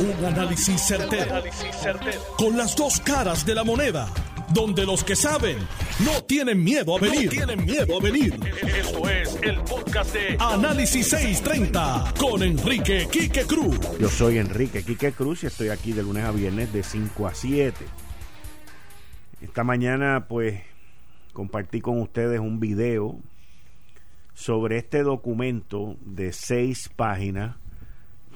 Un análisis certero, Con las dos caras de la moneda. Donde los que saben no tienen miedo a venir. tienen miedo a venir. Esto es el podcast de Análisis 630 con Enrique Quique Cruz. Yo soy Enrique Quique Cruz y estoy aquí de lunes a viernes de 5 a 7. Esta mañana pues compartí con ustedes un video sobre este documento de seis páginas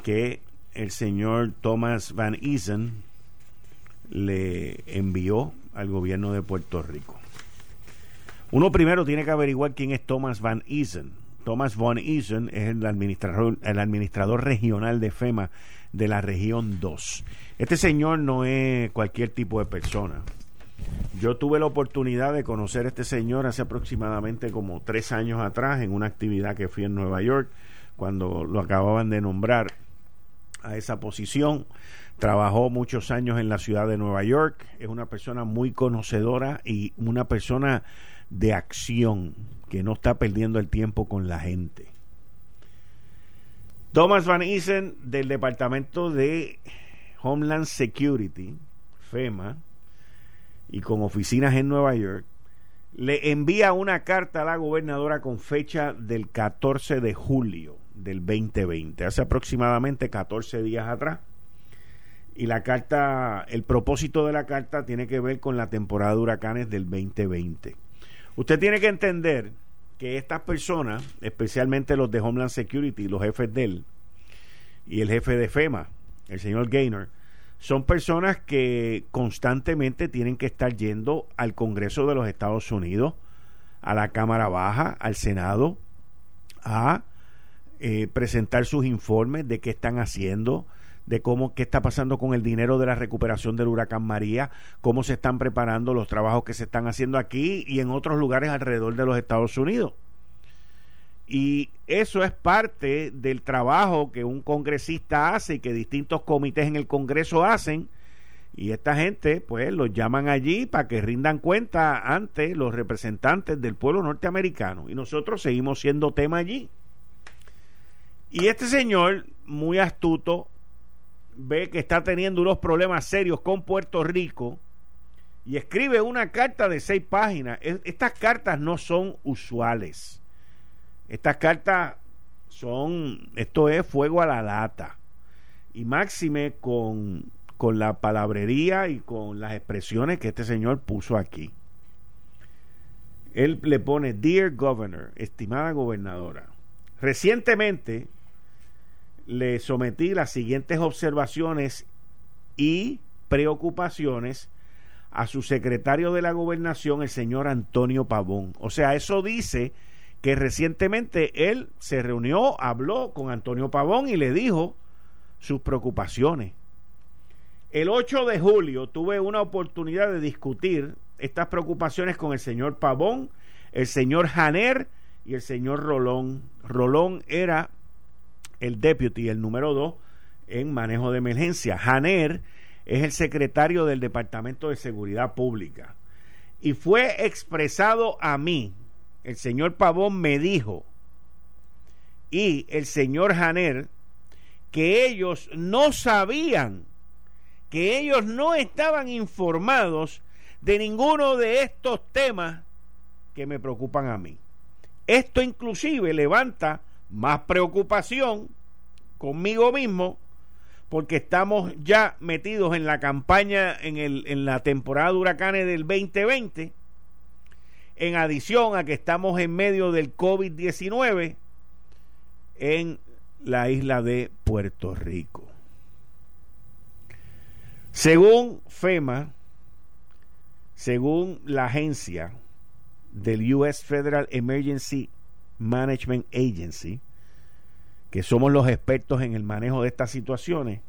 que el señor Thomas Van Isen le envió al gobierno de Puerto Rico. Uno primero tiene que averiguar quién es Thomas Van Isen. Thomas Van Isen es el administrador, el administrador regional de FEMA de la región 2. Este señor no es cualquier tipo de persona. Yo tuve la oportunidad de conocer a este señor hace aproximadamente como tres años atrás en una actividad que fui en Nueva York cuando lo acababan de nombrar a esa posición. Trabajó muchos años en la ciudad de Nueva York. Es una persona muy conocedora y una persona de acción que no está perdiendo el tiempo con la gente. Thomas Van Isen del Departamento de Homeland Security, FEMA, y con oficinas en Nueva York, le envía una carta a la gobernadora con fecha del 14 de julio del 2020, hace aproximadamente 14 días atrás. Y la carta, el propósito de la carta tiene que ver con la temporada de huracanes del 2020. Usted tiene que entender que estas personas, especialmente los de Homeland Security, los jefes de él, y el jefe de FEMA, el señor Gaynor, son personas que constantemente tienen que estar yendo al Congreso de los Estados Unidos, a la Cámara Baja, al Senado, a eh, presentar sus informes de qué están haciendo, de cómo qué está pasando con el dinero de la recuperación del huracán María, cómo se están preparando los trabajos que se están haciendo aquí y en otros lugares alrededor de los Estados Unidos. Y eso es parte del trabajo que un congresista hace y que distintos comités en el Congreso hacen. Y esta gente, pues, los llaman allí para que rindan cuenta ante los representantes del pueblo norteamericano. Y nosotros seguimos siendo tema allí. Y este señor, muy astuto, ve que está teniendo unos problemas serios con Puerto Rico y escribe una carta de seis páginas. Estas cartas no son usuales. Estas cartas son, esto es fuego a la lata. Y máxime con, con la palabrería y con las expresiones que este señor puso aquí. Él le pone, Dear Governor, estimada gobernadora, recientemente le sometí las siguientes observaciones y preocupaciones a su secretario de la gobernación, el señor Antonio Pavón. O sea, eso dice que recientemente él se reunió, habló con Antonio Pavón y le dijo sus preocupaciones. El 8 de julio tuve una oportunidad de discutir estas preocupaciones con el señor Pavón, el señor Janer y el señor Rolón. Rolón era el deputy, el número dos, en manejo de emergencia. Janer es el secretario del Departamento de Seguridad Pública. Y fue expresado a mí, el señor Pavón me dijo, y el señor Janer, que ellos no sabían, que ellos no estaban informados de ninguno de estos temas que me preocupan a mí. Esto inclusive levanta más preocupación conmigo mismo porque estamos ya metidos en la campaña, en, el, en la temporada de huracanes del 2020, en adición a que estamos en medio del COVID-19 en la isla de Puerto Rico. Según FEMA, según la agencia del US Federal Emergency Management Agency, que somos los expertos en el manejo de estas situaciones,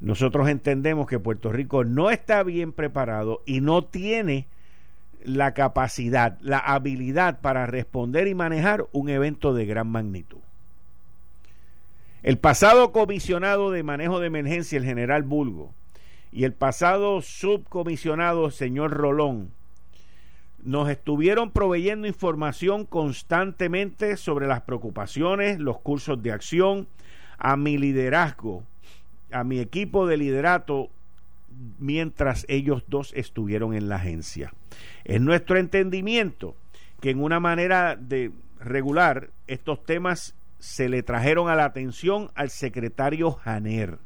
nosotros entendemos que Puerto Rico no está bien preparado y no tiene la capacidad, la habilidad para responder y manejar un evento de gran magnitud. El pasado comisionado de manejo de emergencia, el general Bulgo, y el pasado subcomisionado, señor Rolón, nos estuvieron proveyendo información constantemente sobre las preocupaciones, los cursos de acción, a mi liderazgo a mi equipo de liderato mientras ellos dos estuvieron en la agencia. Es nuestro entendimiento que en una manera de regular estos temas se le trajeron a la atención al secretario Janer.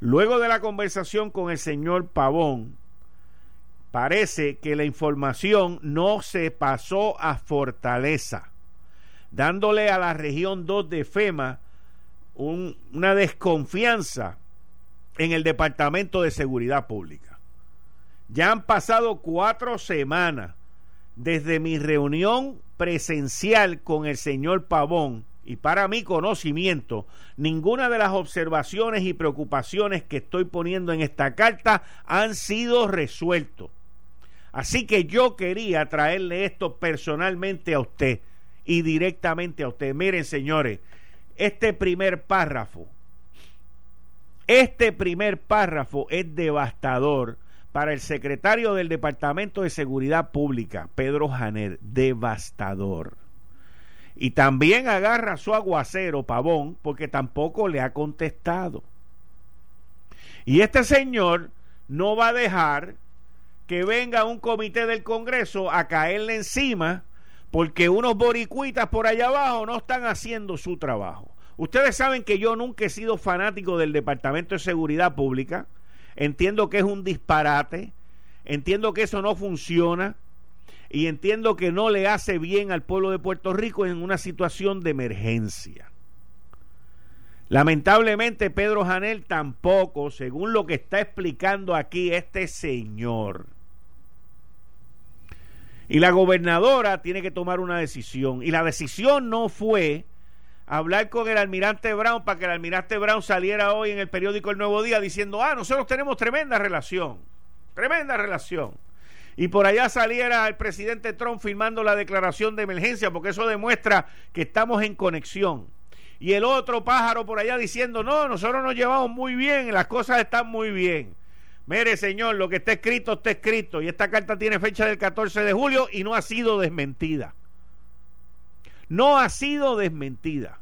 Luego de la conversación con el señor Pavón, parece que la información no se pasó a Fortaleza, dándole a la región 2 de FEMA una desconfianza en el Departamento de Seguridad Pública. Ya han pasado cuatro semanas desde mi reunión presencial con el señor Pavón y para mi conocimiento, ninguna de las observaciones y preocupaciones que estoy poniendo en esta carta han sido resueltos. Así que yo quería traerle esto personalmente a usted y directamente a usted. Miren, señores, este primer párrafo, este primer párrafo es devastador para el secretario del Departamento de Seguridad Pública, Pedro Janer, devastador. Y también agarra su aguacero, Pavón, porque tampoco le ha contestado. Y este señor no va a dejar que venga un comité del Congreso a caerle encima porque unos boricuitas por allá abajo no están haciendo su trabajo. Ustedes saben que yo nunca he sido fanático del Departamento de Seguridad Pública. Entiendo que es un disparate. Entiendo que eso no funciona. Y entiendo que no le hace bien al pueblo de Puerto Rico en una situación de emergencia. Lamentablemente Pedro Janel tampoco, según lo que está explicando aquí este señor. Y la gobernadora tiene que tomar una decisión. Y la decisión no fue hablar con el almirante Brown para que el almirante Brown saliera hoy en el periódico El Nuevo Día diciendo, ah, nosotros tenemos tremenda relación, tremenda relación. Y por allá saliera el presidente Trump firmando la declaración de emergencia, porque eso demuestra que estamos en conexión. Y el otro pájaro por allá diciendo, no, nosotros nos llevamos muy bien, las cosas están muy bien. Mire, señor, lo que está escrito está escrito. Y esta carta tiene fecha del 14 de julio y no ha sido desmentida. No ha sido desmentida.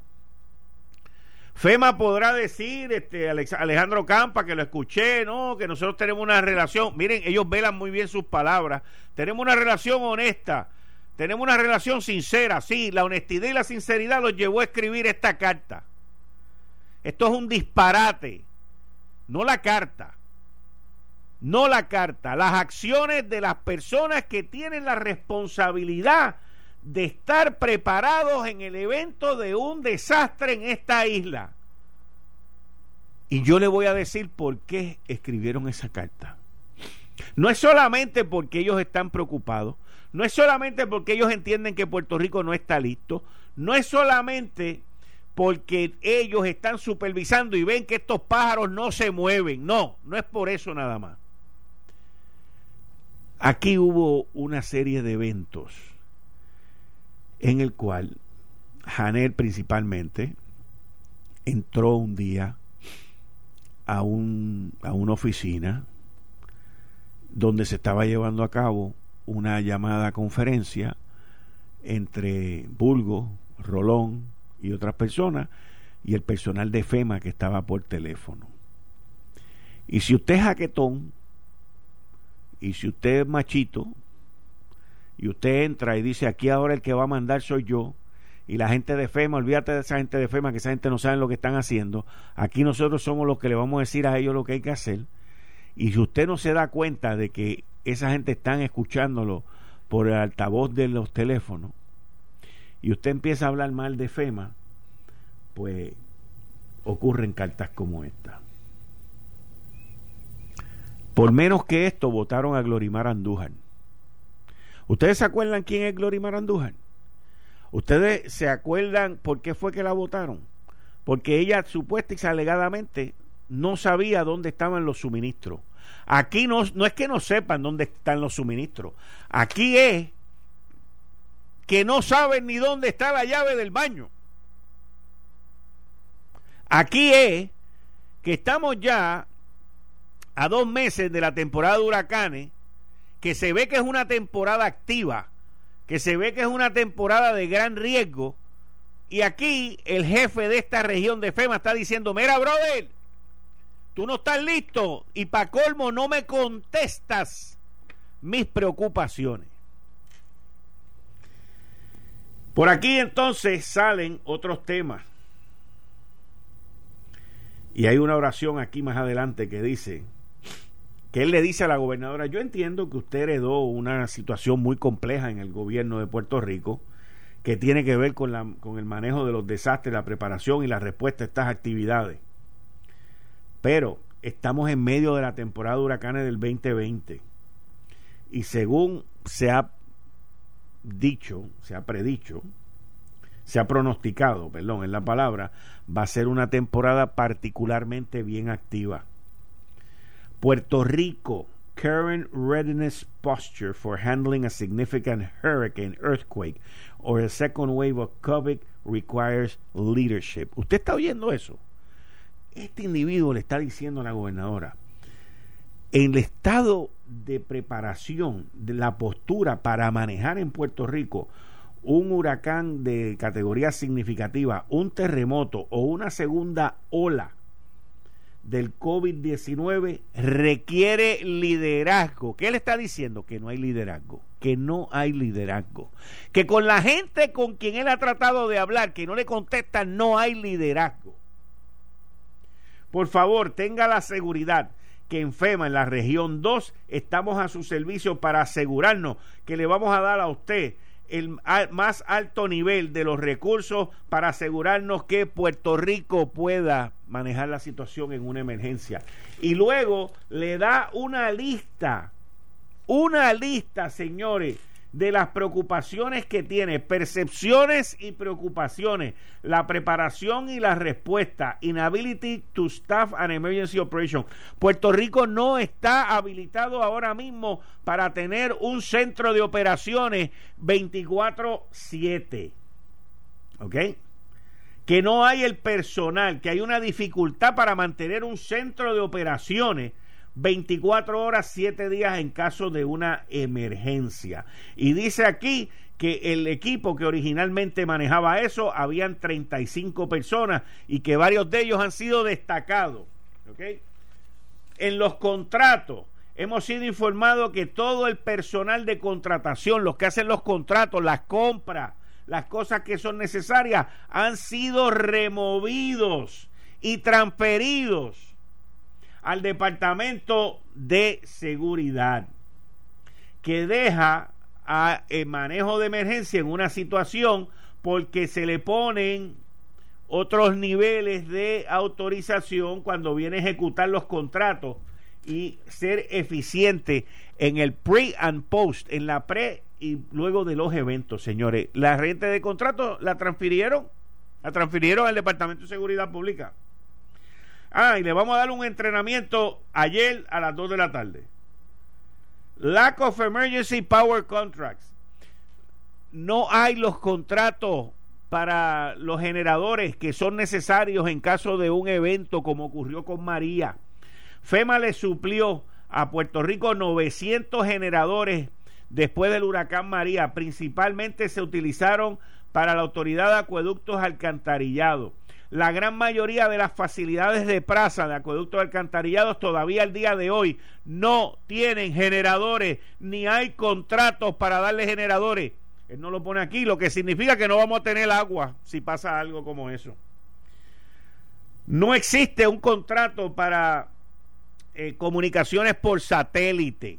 FEMA podrá decir, este, Alejandro Campa, que lo escuché, no, que nosotros tenemos una relación, miren, ellos velan muy bien sus palabras, tenemos una relación honesta, tenemos una relación sincera, sí, la honestidad y la sinceridad los llevó a escribir esta carta. Esto es un disparate, no la carta no la carta, las acciones de las personas que tienen la responsabilidad de estar preparados en el evento de un desastre en esta isla. Y yo le voy a decir por qué escribieron esa carta. No es solamente porque ellos están preocupados, no es solamente porque ellos entienden que Puerto Rico no está listo, no es solamente porque ellos están supervisando y ven que estos pájaros no se mueven, no, no es por eso nada más. Aquí hubo una serie de eventos en el cual Janel principalmente entró un día a, un, a una oficina donde se estaba llevando a cabo una llamada conferencia entre Bulgo, Rolón y otras personas y el personal de FEMA que estaba por teléfono. Y si usted es jaquetón, y si usted es machito y usted entra y dice aquí ahora el que va a mandar soy yo y la gente de FEMA, olvídate de esa gente de FEMA, que esa gente no sabe lo que están haciendo. Aquí nosotros somos los que le vamos a decir a ellos lo que hay que hacer. Y si usted no se da cuenta de que esa gente están escuchándolo por el altavoz de los teléfonos y usted empieza a hablar mal de FEMA, pues ocurren cartas como esta. Por menos que esto votaron a Glorimar Andújar. ¿Ustedes se acuerdan quién es Glorimar Andújar? ¿Ustedes se acuerdan por qué fue que la votaron? Porque ella supuesta y alegadamente no sabía dónde estaban los suministros. Aquí no, no es que no sepan dónde están los suministros. Aquí es que no saben ni dónde está la llave del baño. Aquí es que estamos ya a dos meses de la temporada de huracanes, que se ve que es una temporada activa, que se ve que es una temporada de gran riesgo, y aquí el jefe de esta región de FEMA está diciendo, mira, brother, tú no estás listo y para colmo no me contestas mis preocupaciones. Por aquí entonces salen otros temas. Y hay una oración aquí más adelante que dice, que él le dice a la gobernadora, yo entiendo que usted heredó una situación muy compleja en el gobierno de Puerto Rico, que tiene que ver con, la, con el manejo de los desastres, la preparación y la respuesta a estas actividades. Pero estamos en medio de la temporada de huracanes del 2020 y según se ha dicho, se ha predicho, se ha pronosticado, perdón, en la palabra, va a ser una temporada particularmente bien activa. Puerto Rico, current readiness posture for handling a significant hurricane, earthquake, or a second wave of COVID requires leadership. ¿Usted está oyendo eso? Este individuo le está diciendo a la gobernadora, el estado de preparación de la postura para manejar en Puerto Rico un huracán de categoría significativa, un terremoto o una segunda ola del COVID-19 requiere liderazgo. ¿Qué le está diciendo? Que no hay liderazgo, que no hay liderazgo. Que con la gente con quien él ha tratado de hablar, que no le contesta, no hay liderazgo. Por favor, tenga la seguridad que en FEMA, en la región 2, estamos a su servicio para asegurarnos que le vamos a dar a usted el más alto nivel de los recursos para asegurarnos que Puerto Rico pueda manejar la situación en una emergencia. Y luego le da una lista, una lista, señores, de las preocupaciones que tiene, percepciones y preocupaciones, la preparación y la respuesta, inability to staff an emergency operation. Puerto Rico no está habilitado ahora mismo para tener un centro de operaciones 24/7. ¿Ok? Que no hay el personal, que hay una dificultad para mantener un centro de operaciones 24 horas, 7 días en caso de una emergencia. Y dice aquí que el equipo que originalmente manejaba eso, habían 35 personas y que varios de ellos han sido destacados. En los contratos, hemos sido informados que todo el personal de contratación, los que hacen los contratos, las compras, las cosas que son necesarias, han sido removidos y transferidos al Departamento de Seguridad, que deja a el manejo de emergencia en una situación porque se le ponen otros niveles de autorización cuando viene a ejecutar los contratos y ser eficiente en el pre and post, en la pre y luego de los eventos, señores. La renta de contratos la transfirieron, la transfirieron al Departamento de Seguridad Pública. Ah, y le vamos a dar un entrenamiento ayer a las 2 de la tarde. Lack of Emergency Power Contracts. No hay los contratos para los generadores que son necesarios en caso de un evento como ocurrió con María. FEMA le suplió a Puerto Rico 900 generadores después del huracán María. Principalmente se utilizaron para la Autoridad de Acueductos Alcantarillados la gran mayoría de las facilidades de praza de acueductos alcantarillados todavía al día de hoy no tienen generadores ni hay contratos para darle generadores. Él no lo pone aquí, lo que significa que no vamos a tener agua si pasa algo como eso. No existe un contrato para eh, comunicaciones por satélite.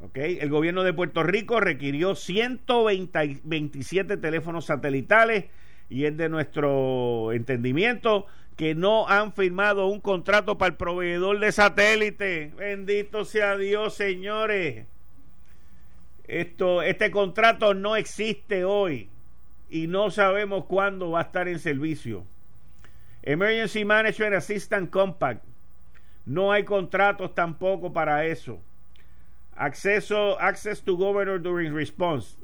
¿Okay? El gobierno de Puerto Rico requirió 127 teléfonos satelitales y es de nuestro entendimiento que no han firmado un contrato para el proveedor de satélite. Bendito sea Dios, señores. Esto, este contrato no existe hoy y no sabemos cuándo va a estar en servicio. Emergency Management Assistant Compact. No hay contratos tampoco para eso. Acceso, access to governor during response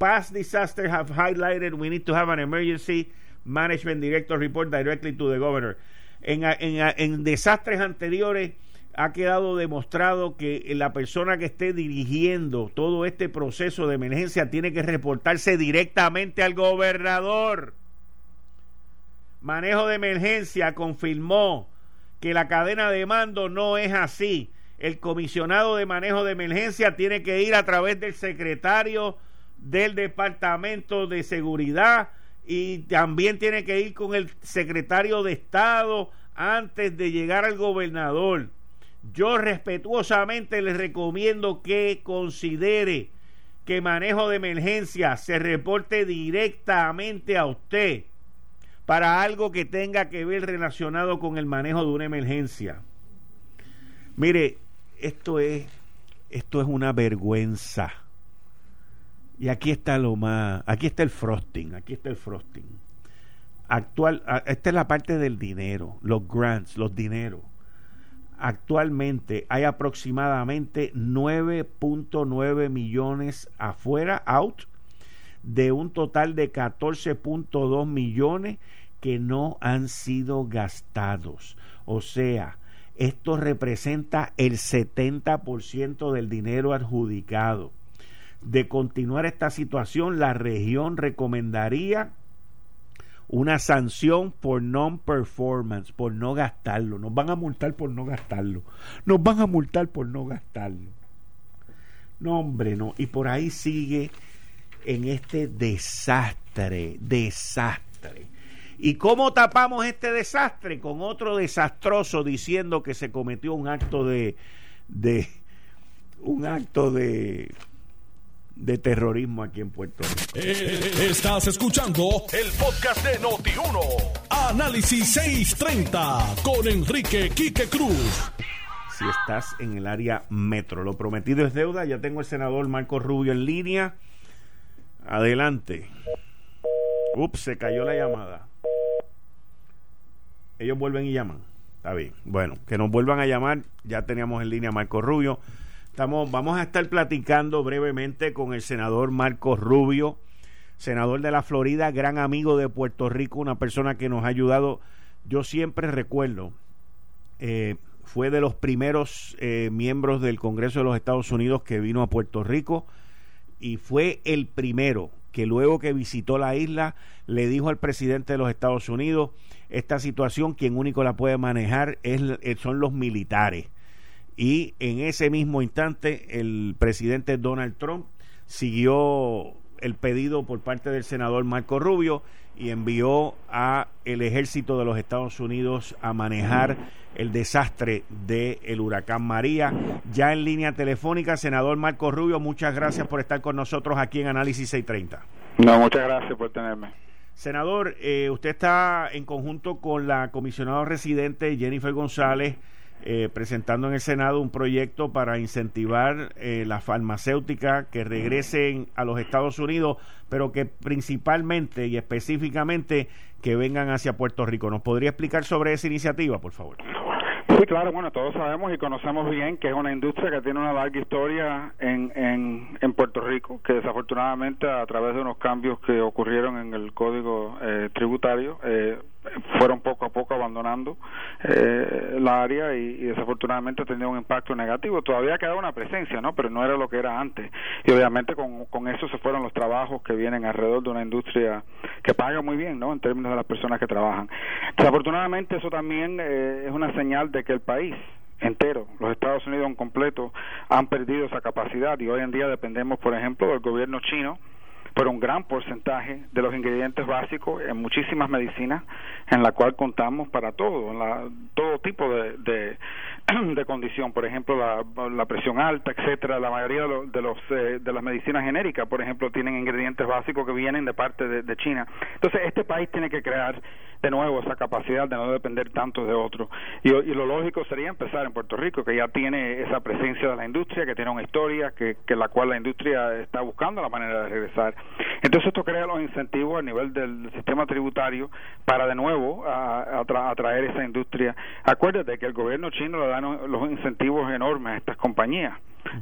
past disasters have highlighted we need to have an emergency management director report directly to the governor. En, en, en desastres anteriores ha quedado demostrado que la persona que esté dirigiendo todo este proceso de emergencia tiene que reportarse directamente al gobernador. Manejo de emergencia confirmó que la cadena de mando no es así. El comisionado de manejo de emergencia tiene que ir a través del secretario del Departamento de Seguridad y también tiene que ir con el secretario de Estado antes de llegar al gobernador. Yo respetuosamente les recomiendo que considere que manejo de emergencia se reporte directamente a usted para algo que tenga que ver relacionado con el manejo de una emergencia. Mire, esto es esto es una vergüenza. Y aquí está lo más, aquí está el frosting, aquí está el frosting. Actual, esta es la parte del dinero, los grants, los dineros actualmente hay aproximadamente 9.9 millones afuera, out, de un total de 14.2 millones que no han sido gastados. O sea, esto representa el 70% del dinero adjudicado. De continuar esta situación, la región recomendaría una sanción por non-performance, por no gastarlo. Nos van a multar por no gastarlo. Nos van a multar por no gastarlo. No, hombre, no. Y por ahí sigue en este desastre, desastre. ¿Y cómo tapamos este desastre? Con otro desastroso diciendo que se cometió un acto de, de un acto de de terrorismo aquí en Puerto Rico. Eh, estás escuchando el podcast de Noti1. Análisis 630 con Enrique Quique Cruz. Si estás en el área metro, lo prometido es deuda. Ya tengo el senador Marco Rubio en línea. Adelante. Ups, se cayó la llamada. Ellos vuelven y llaman. Está bien. Bueno, que nos vuelvan a llamar. Ya teníamos en línea a Marco Rubio vamos a estar platicando brevemente con el senador Marcos Rubio, senador de la Florida, gran amigo de Puerto Rico, una persona que nos ha ayudado. Yo siempre recuerdo, eh, fue de los primeros eh, miembros del Congreso de los Estados Unidos que vino a Puerto Rico y fue el primero que luego que visitó la isla le dijo al presidente de los Estados Unidos, esta situación quien único la puede manejar es, son los militares y en ese mismo instante el presidente Donald Trump siguió el pedido por parte del senador Marco Rubio y envió a el ejército de los Estados Unidos a manejar el desastre del huracán María. Ya en línea telefónica, senador Marco Rubio, muchas gracias por estar con nosotros aquí en Análisis 630. No, muchas gracias por tenerme. Senador, eh, usted está en conjunto con la comisionada residente Jennifer González eh, presentando en el Senado un proyecto para incentivar eh, la farmacéutica que regresen a los Estados Unidos, pero que principalmente y específicamente que vengan hacia Puerto Rico. ¿Nos podría explicar sobre esa iniciativa, por favor? Sí, claro, bueno, todos sabemos y conocemos bien que es una industria que tiene una larga historia en, en, en Puerto Rico, que desafortunadamente a través de unos cambios que ocurrieron en el código eh, tributario, eh, fueron poco a poco abandonando eh, la área y, desafortunadamente ha tenido un impacto negativo. Todavía queda una presencia, ¿no? Pero no era lo que era antes. Y obviamente con, con eso se fueron los trabajos que vienen alrededor de una industria que paga muy bien, ¿no? En términos de las personas que trabajan. Desafortunadamente eso también eh, es una señal que el país entero, los Estados Unidos en completo, han perdido esa capacidad. Y hoy en día dependemos, por ejemplo, del gobierno chino por un gran porcentaje de los ingredientes básicos en muchísimas medicinas en la cual contamos para todo, en la, todo tipo de, de, de condición, por ejemplo la, la, presión alta, etcétera, la mayoría de, los, eh, de las medicinas genéricas, por ejemplo, tienen ingredientes básicos que vienen de parte de, China. Entonces, este país tiene que crear de nuevo esa capacidad de no depender tanto de otros. Y, lo lógico sería empezar en Puerto Rico, que ya tiene esa presencia de la industria, que tiene una historia, que, la cual la industria está buscando la manera de regresar. Entonces, esto crea los incentivos a nivel del sistema tributario para de nuevo atraer esa industria. Acuérdate que el gobierno chino le da los incentivos enormes a estas compañías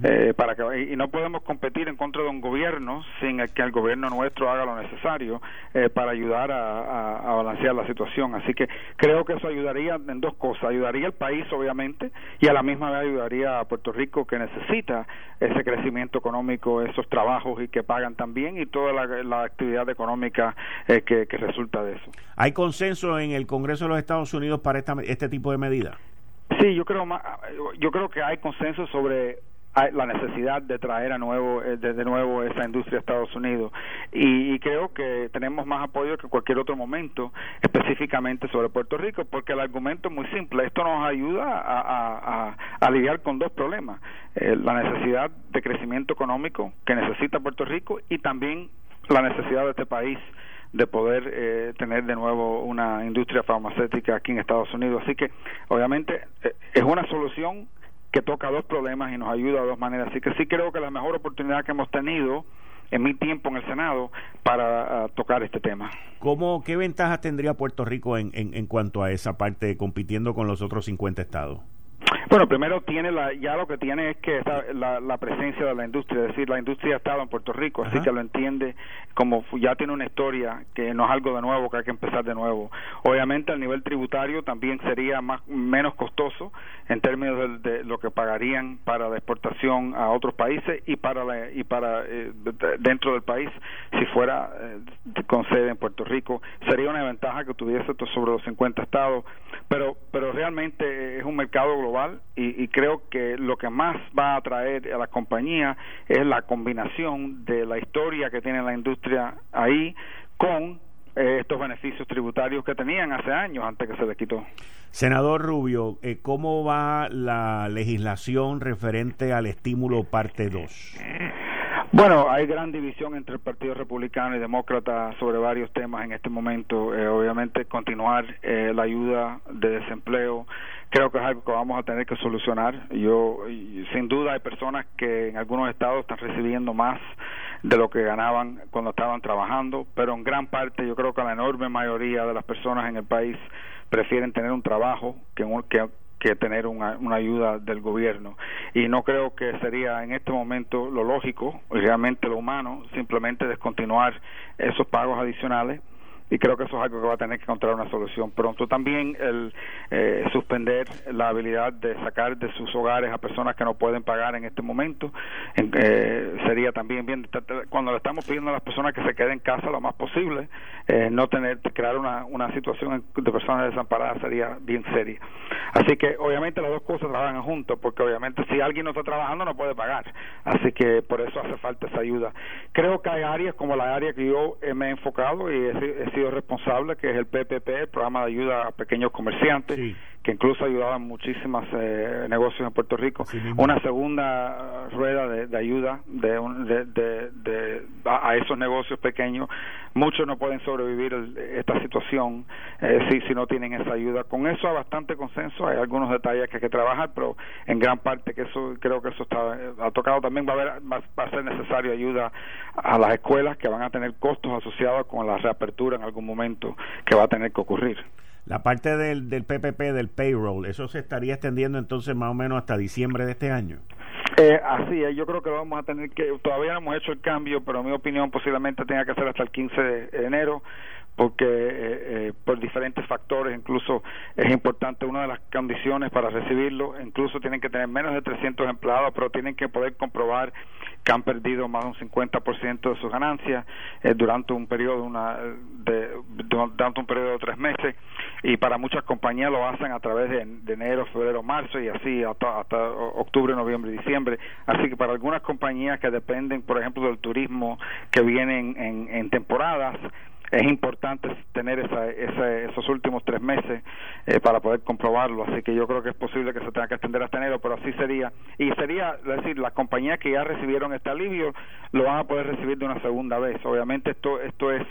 eh, para que y no podemos competir en contra de un gobierno sin que el gobierno nuestro haga lo necesario eh, para ayudar a, balancear la situación. Así que creo que eso ayudaría en dos cosas. Ayudaría al país obviamente y a la misma vez ayudaría a Puerto Rico que necesita ese crecimiento económico esos trabajos y que pagan también y toda la, actividad económica eh, que, resulta de eso. Hay consenso en el Congreso de los Estados Unidos para esta, este tipo de medidas Sí, yo creo, yo creo que hay consenso sobre la necesidad de traer a nuevo eh, de, nuevo esa industria a Estados Unidos. Y, creo que tenemos más apoyo que cualquier otro momento específicamente sobre Puerto Rico porque el argumento es muy simple. Esto nos ayuda a, a, lidiar con dos problemas. Eh, la necesidad de crecimiento económico que necesita Puerto Rico y también la necesidad de este país de poder eh, tener de nuevo una industria farmacéutica aquí en Estados Unidos. Así que, obviamente, es una solución que toca dos problemas y nos ayuda de dos maneras. Así que sí creo que la mejor oportunidad que hemos tenido en mi tiempo en el Senado para ah, tocar este tema. ¿Cómo, ¿Qué ventajas tendría Puerto Rico en, en, en cuanto a esa parte, compitiendo con los otros 50 estados? Bueno, primero tiene la, ya lo que tiene es que la, la, presencia de la industria, es decir, la industria ha estado en Puerto Rico, así que lo entiende como ya tiene una historia que no es algo de nuevo, que hay que empezar de nuevo. Obviamente, al nivel tributario también sería más menos costoso en términos de, lo que pagarían para la exportación a otros países y para la, y para eh, dentro del país si fuera eh, con sede en Puerto Rico sería una ventaja que tuviese sobre los 50 estados, pero pero realmente es un mercado global y, creo que lo que más va a atraer a la compañía es la combinación de la historia que tiene la industria ahí con eh, estos beneficios tributarios que tenían hace años antes que se les quitó. Senador Rubio, eh, ¿cómo va la legislación referente al estímulo parte 2? Bueno, hay gran división entre el Partido Republicano y Demócrata sobre varios temas en este momento. Eh, obviamente, continuar eh, la ayuda de desempleo creo que es algo que vamos a tener que solucionar. Yo, sin duda, hay personas que en algunos estados están recibiendo más de lo que ganaban cuando estaban trabajando, pero en gran parte yo creo que la enorme mayoría de las personas en el país prefieren tener un trabajo que, que que tener una, una, ayuda del gobierno. Y no creo que sería en este momento lo lógico, realmente lo humano, simplemente descontinuar esos pagos adicionales y creo que eso es algo que va a tener que encontrar una solución pronto. También el eh, suspender la habilidad de sacar de sus hogares a personas que no pueden pagar en este momento eh, sería también bien cuando le estamos pidiendo a las personas que se queden en casa lo más posible, eh, no tener crear una, una situación de personas desamparadas sería bien seria. Así que obviamente las dos cosas trabajan juntos porque obviamente si alguien no está trabajando no puede pagar. Así que por eso hace falta esa ayuda. Creo que hay áreas como la área que yo me he enfocado y he, responsable, que es el PPP, el programa de ayuda a pequeños comerciantes, que incluso ayudaba muchísimos eh, negocios en Puerto Rico. Una segunda rueda de, ayuda de, de, a, esos negocios pequeños. Muchos no pueden sobrevivir esta situación eh, si, si no tienen esa ayuda. Con eso hay bastante consenso, hay algunos detalles que hay que trabajar, pero en gran parte que eso creo que eso está eh, ha tocado también va a haber va, a ser necesario ayuda a las escuelas que van a tener costos asociados con la reapertura en algún momento que va a tener que ocurrir. La parte del, del PPP, del payroll, ¿eso se estaría extendiendo entonces más o menos hasta diciembre de este año? Eh, así es, yo creo que lo vamos a tener que, todavía no hemos hecho el cambio, pero en mi opinión posiblemente tenga que ser hasta el 15 de enero porque eh, eh, por diferentes factores, incluso es importante una de las condiciones para recibirlo, incluso tienen que tener menos de 300 empleados, pero tienen que poder comprobar que han perdido más de un 50% de sus ganancias eh, durante un periodo una, de, un periodo de tres meses y para muchas compañías lo hacen a través de, enero, febrero, marzo y así hasta, hasta octubre, noviembre diciembre. Así que para algunas compañías que dependen, por ejemplo, del turismo que vienen en, en temporadas, es importante tener esa, esos últimos tres meses eh, para poder comprobarlo, así que yo creo que es posible que se tenga que extender hasta enero, pero así sería. Y sería, es decir, las compañías que ya recibieron este alivio lo van a poder recibir de una segunda vez. Obviamente esto, esto es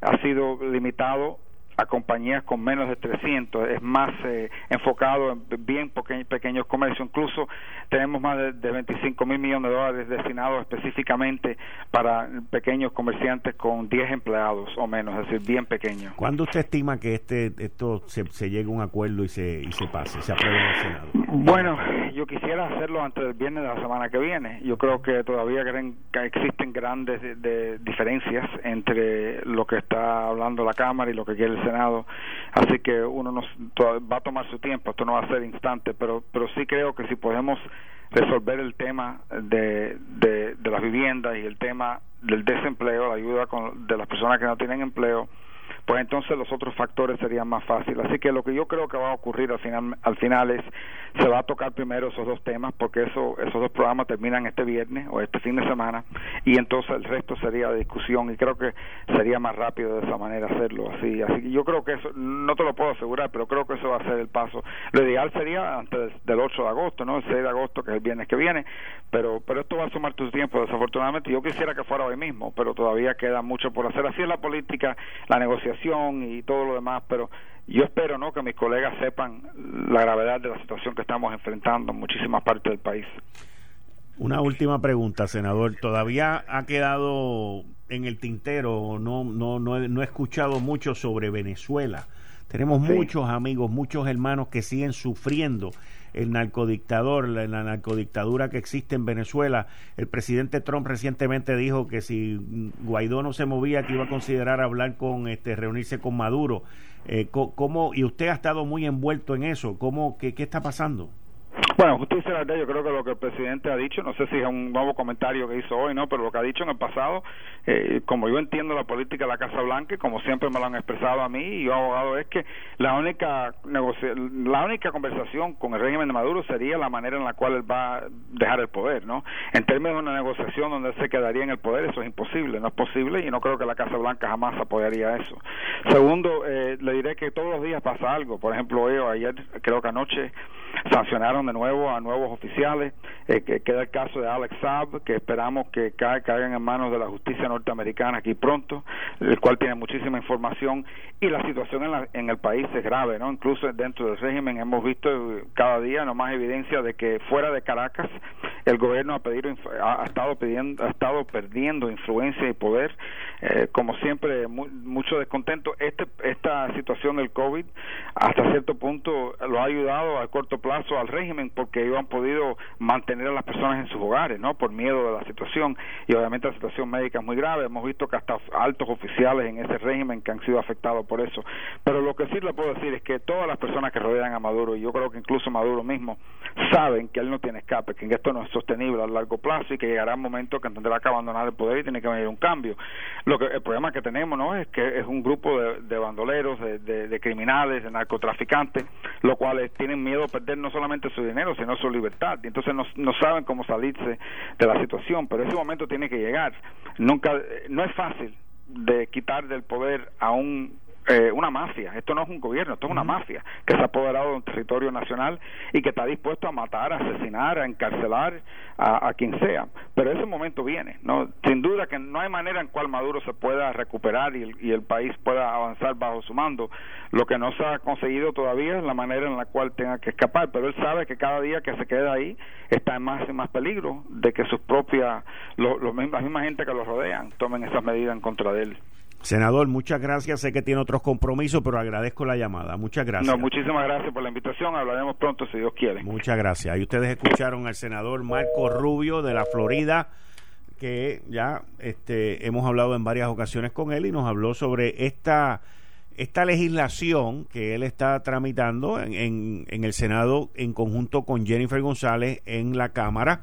ha sido limitado a compañías con menos de 300, es más eh, enfocado en bien pequeños comercios, incluso tenemos más de, 25 mil millones de dólares destinados específicamente para pequeños comerciantes con 10 empleados o menos, es decir, bien pequeños. ¿Cuándo usted estima que este esto se, se llegue a un acuerdo y se, y se pase, se apruebe en el Senado? Bueno, yo quisiera hacerlo antes del viernes de la semana que viene. Yo creo que todavía creen que existen grandes de, diferencias entre lo que está hablando la Cámara y lo que quiere el Senado, así que uno nos, va a tomar su tiempo, esto no va a ser instante, pero, pero sí creo que si podemos resolver el tema de, de, de las viviendas y el tema del desempleo, la ayuda con, de las personas que no tienen empleo, pues entonces los otros factores serían más fáciles. Así que lo que yo creo que va a ocurrir al final, al final es se va a tocar primero esos dos temas porque eso, esos dos programas terminan este viernes o este fin de semana y entonces el resto sería de discusión y creo que sería más rápido de esa manera hacerlo así. Así que yo creo que eso, no te lo puedo asegurar, pero creo que eso va a ser el paso. Lo ideal sería antes del 8 de agosto, ¿no? El 6 de agosto, que es el viernes que viene, pero, pero esto va a sumar tu tiempo, desafortunadamente. Yo quisiera que fuera hoy mismo, pero todavía queda mucho por hacer. Así es la política, la negociación y todo lo demás, pero yo espero no que mis colegas sepan la gravedad de la situación que estamos enfrentando en muchísimas partes del país. Una última pregunta, senador. ¿Todavía ha quedado en el tintero? No, no, no, he, no he escuchado mucho sobre Venezuela. Tenemos muchos amigos, muchos hermanos que siguen sufriendo el narcodictador, la, narcodictadura que existe en Venezuela. El presidente Trump recientemente dijo que si Guaidó no se movía, que iba a considerar hablar con, este, reunirse con Maduro. Eh, ¿cómo, y usted ha estado muy envuelto en eso. ¿Cómo, qué, qué está pasando? Bueno, justicia la verdad, yo creo que lo que el presidente ha dicho, no sé si es un nuevo comentario que hizo hoy, no, pero lo que ha dicho en el pasado, eh, como yo entiendo la política de la Casa Blanca, y como siempre me lo han expresado a mí y yo abogado, es que la única la única conversación con el régimen de Maduro sería la manera en la cual él va a dejar el poder, ¿no? En términos de una negociación donde él se quedaría en el poder, eso es imposible, no es posible y no creo que la Casa Blanca jamás apoyaría eso. Segundo, eh, le diré que todos los días pasa algo, por ejemplo, hoy ayer, creo que anoche sancionaron de nuevo a nuevos oficiales. Eh, que queda el caso de Alex Saab, que esperamos que caigan en manos de la justicia norteamericana aquí pronto, el cual tiene muchísima información. Y la situación en, la, en el país es grave, ¿no? Incluso dentro del régimen hemos visto cada día no más evidencia de que fuera de Caracas el gobierno ha, pedido, ha, estado pidiendo, ha estado perdiendo influencia y poder. Eh, como siempre, mucho descontento. Este, esta situación del COVID hasta cierto punto lo ha ayudado a corto plazo al régimen porque ellos han podido mantener a las personas en sus hogares, ¿no? Por miedo de la situación y obviamente la situación médica es muy grave. Hemos visto que hasta altos oficiales en ese régimen que han sido afectados por eso. Pero lo que sí le puedo decir es que todas las personas que rodean a Maduro y yo creo que incluso Maduro mismo saben que él no tiene escape, que esto no es sostenible a largo plazo y que llegará un momento que tendrá que abandonar el poder y tiene que venir un cambio. Lo que el problema que tenemos, ¿no? Es que es un grupo de, bandoleros, de criminales, de narcotraficantes, los cuales tienen miedo a perder no solamente su dinero, sino su libertad. Y entonces no, no saben cómo salirse de la situación, pero ese momento tiene que llegar. Nunca, no es fácil de quitar del poder a un eh, una mafia. Esto no es un gobierno, esto es una mafia que se ha apoderado de un territorio nacional y que está dispuesto a matar, a asesinar, a encarcelar a, a, quien sea. Pero ese momento viene. no Sin duda que no hay manera en cual Maduro se pueda recuperar y el, y el país pueda avanzar bajo su mando. Lo que no se ha conseguido todavía es la manera en la cual tenga que escapar. Pero él sabe que cada día que se queda ahí está en más y más peligro de que sus propias, lo, lo, la misma gente que lo rodean tomen esas medidas en contra de él. Senador, muchas gracias. Sé que tiene otros compromisos, pero agradezco la llamada. Muchas gracias. No, muchísimas gracias por la invitación. Hablaremos pronto si Dios quiere. Muchas gracias. Y ustedes escucharon al senador Marco Rubio de la Florida, que ya este, hemos hablado en varias ocasiones con él y nos habló sobre esta, esta legislación que él está tramitando en, en, en el Senado en conjunto con Jennifer González en la Cámara,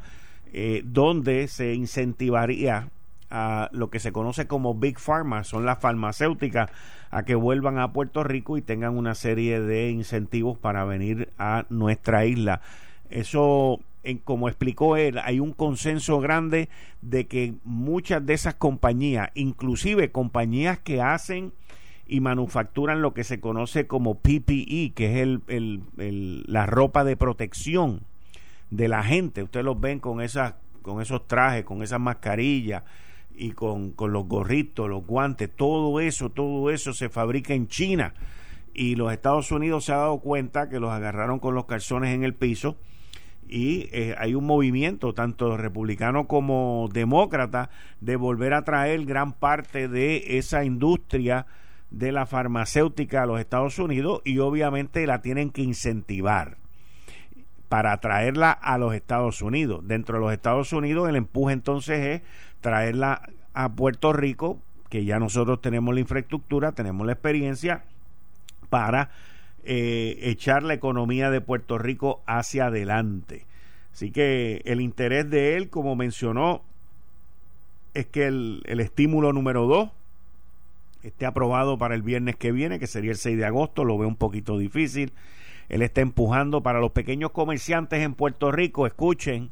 eh, donde se incentivaría a lo que se conoce como Big Pharma, son las farmacéuticas, a que vuelvan a Puerto Rico y tengan una serie de incentivos para venir a nuestra isla. Eso, en, como explicó él, hay un consenso grande de que muchas de esas compañías, inclusive compañías que hacen y manufacturan lo que se conoce como PPE, que es el, el, el, la ropa de protección de la gente. Ustedes los ven con esas con esos trajes, con esas mascarillas, y con, con los gorritos, los guantes, todo eso, todo eso se fabrica en China. Y los Estados Unidos se ha dado cuenta que los agarraron con los calzones en el piso y eh, hay un movimiento, tanto republicano como demócrata, de volver a traer gran parte de esa industria de la farmacéutica a los Estados Unidos y obviamente la tienen que incentivar para traerla a los Estados Unidos. Dentro de los Estados Unidos el empuje entonces es traerla a Puerto Rico, que ya nosotros tenemos la infraestructura, tenemos la experiencia para eh, echar la economía de Puerto Rico hacia adelante. Así que el interés de él, como mencionó, es que el, el estímulo número dos esté aprobado para el viernes que viene, que sería el 6 de agosto, lo veo un poquito difícil. Él está empujando para los pequeños comerciantes en Puerto Rico, escuchen,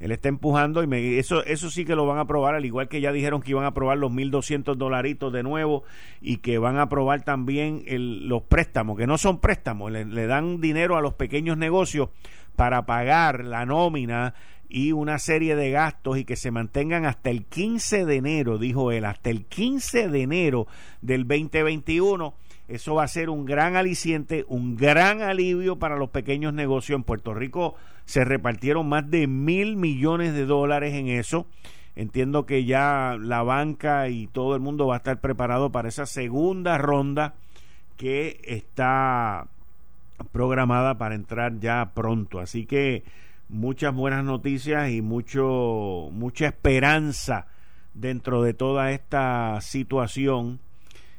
él está empujando y me, eso, eso sí que lo van a aprobar, al igual que ya dijeron que iban a aprobar los 1.200 dolaritos de nuevo y que van a aprobar también los préstamos, que no son préstamos, le, dan dinero a los pequeños negocios para pagar la nómina y una serie de gastos y que se mantengan hasta el 15 de enero, dijo él, hasta el 15 de enero del 2021 eso va a ser un gran aliciente, un gran alivio para los pequeños negocios. En Puerto Rico se repartieron más de mil millones de dólares en eso. Entiendo que ya la banca y todo el mundo va a estar preparado para esa segunda ronda que está programada para entrar ya pronto. Así que muchas buenas noticias y mucho mucha esperanza dentro de toda esta situación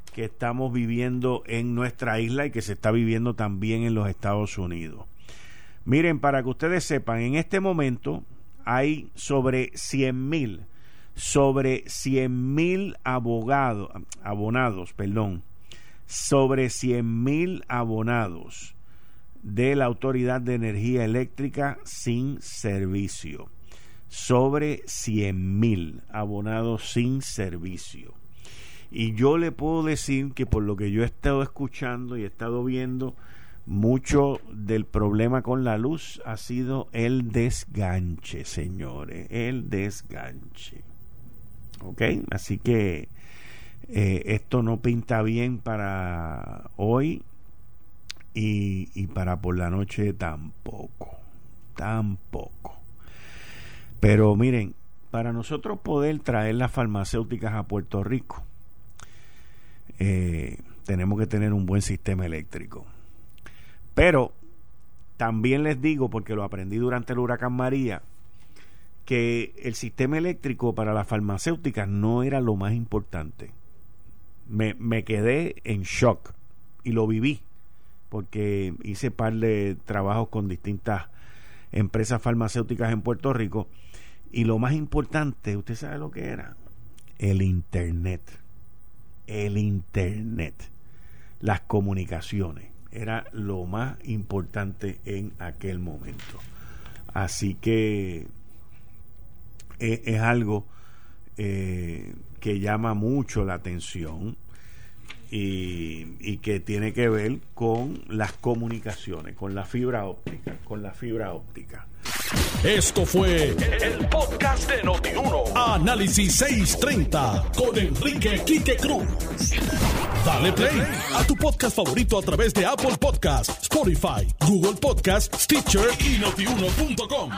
que estamos viviendo en nuestra isla y que se está viviendo también en los Estados Unidos. Miren, para que ustedes sepan, en este momento hay sobre 100 mil, sobre 100 mil abogados, abonados, perdón, sobre 100 mil abonados de la Autoridad de Energía Eléctrica sin servicio. Sobre 100 mil abonados sin servicio. Y yo le puedo decir que por lo que yo he estado escuchando y he estado viendo, mucho del problema con la luz ha sido el desganche, señores, el desganche. ¿Ok? Así que eh, esto no pinta bien para hoy y, y para por la noche tampoco, tampoco. Pero miren, para nosotros poder traer las farmacéuticas a Puerto Rico, eh, tenemos que tener un buen sistema eléctrico. Pero también les digo, porque lo aprendí durante el huracán María, que el sistema eléctrico para las farmacéuticas no era lo más importante. Me, me quedé en shock y lo viví, porque hice par de trabajos con distintas empresas farmacéuticas en Puerto Rico y lo más importante, usted sabe lo que era, el Internet el Internet, las comunicaciones. Era lo más importante en aquel momento. Así que eh, es, algo eh, que llama mucho la atención y, y, que tiene que ver con las comunicaciones, con la fibra óptica, con la fibra óptica. Esto fue el, podcast de Notiuno. Análisis 630 con Enrique Quique Cruz. Dale play a tu podcast favorito a través de Apple Podcasts, Spotify, Google Podcasts, Stitcher y notiuno.com.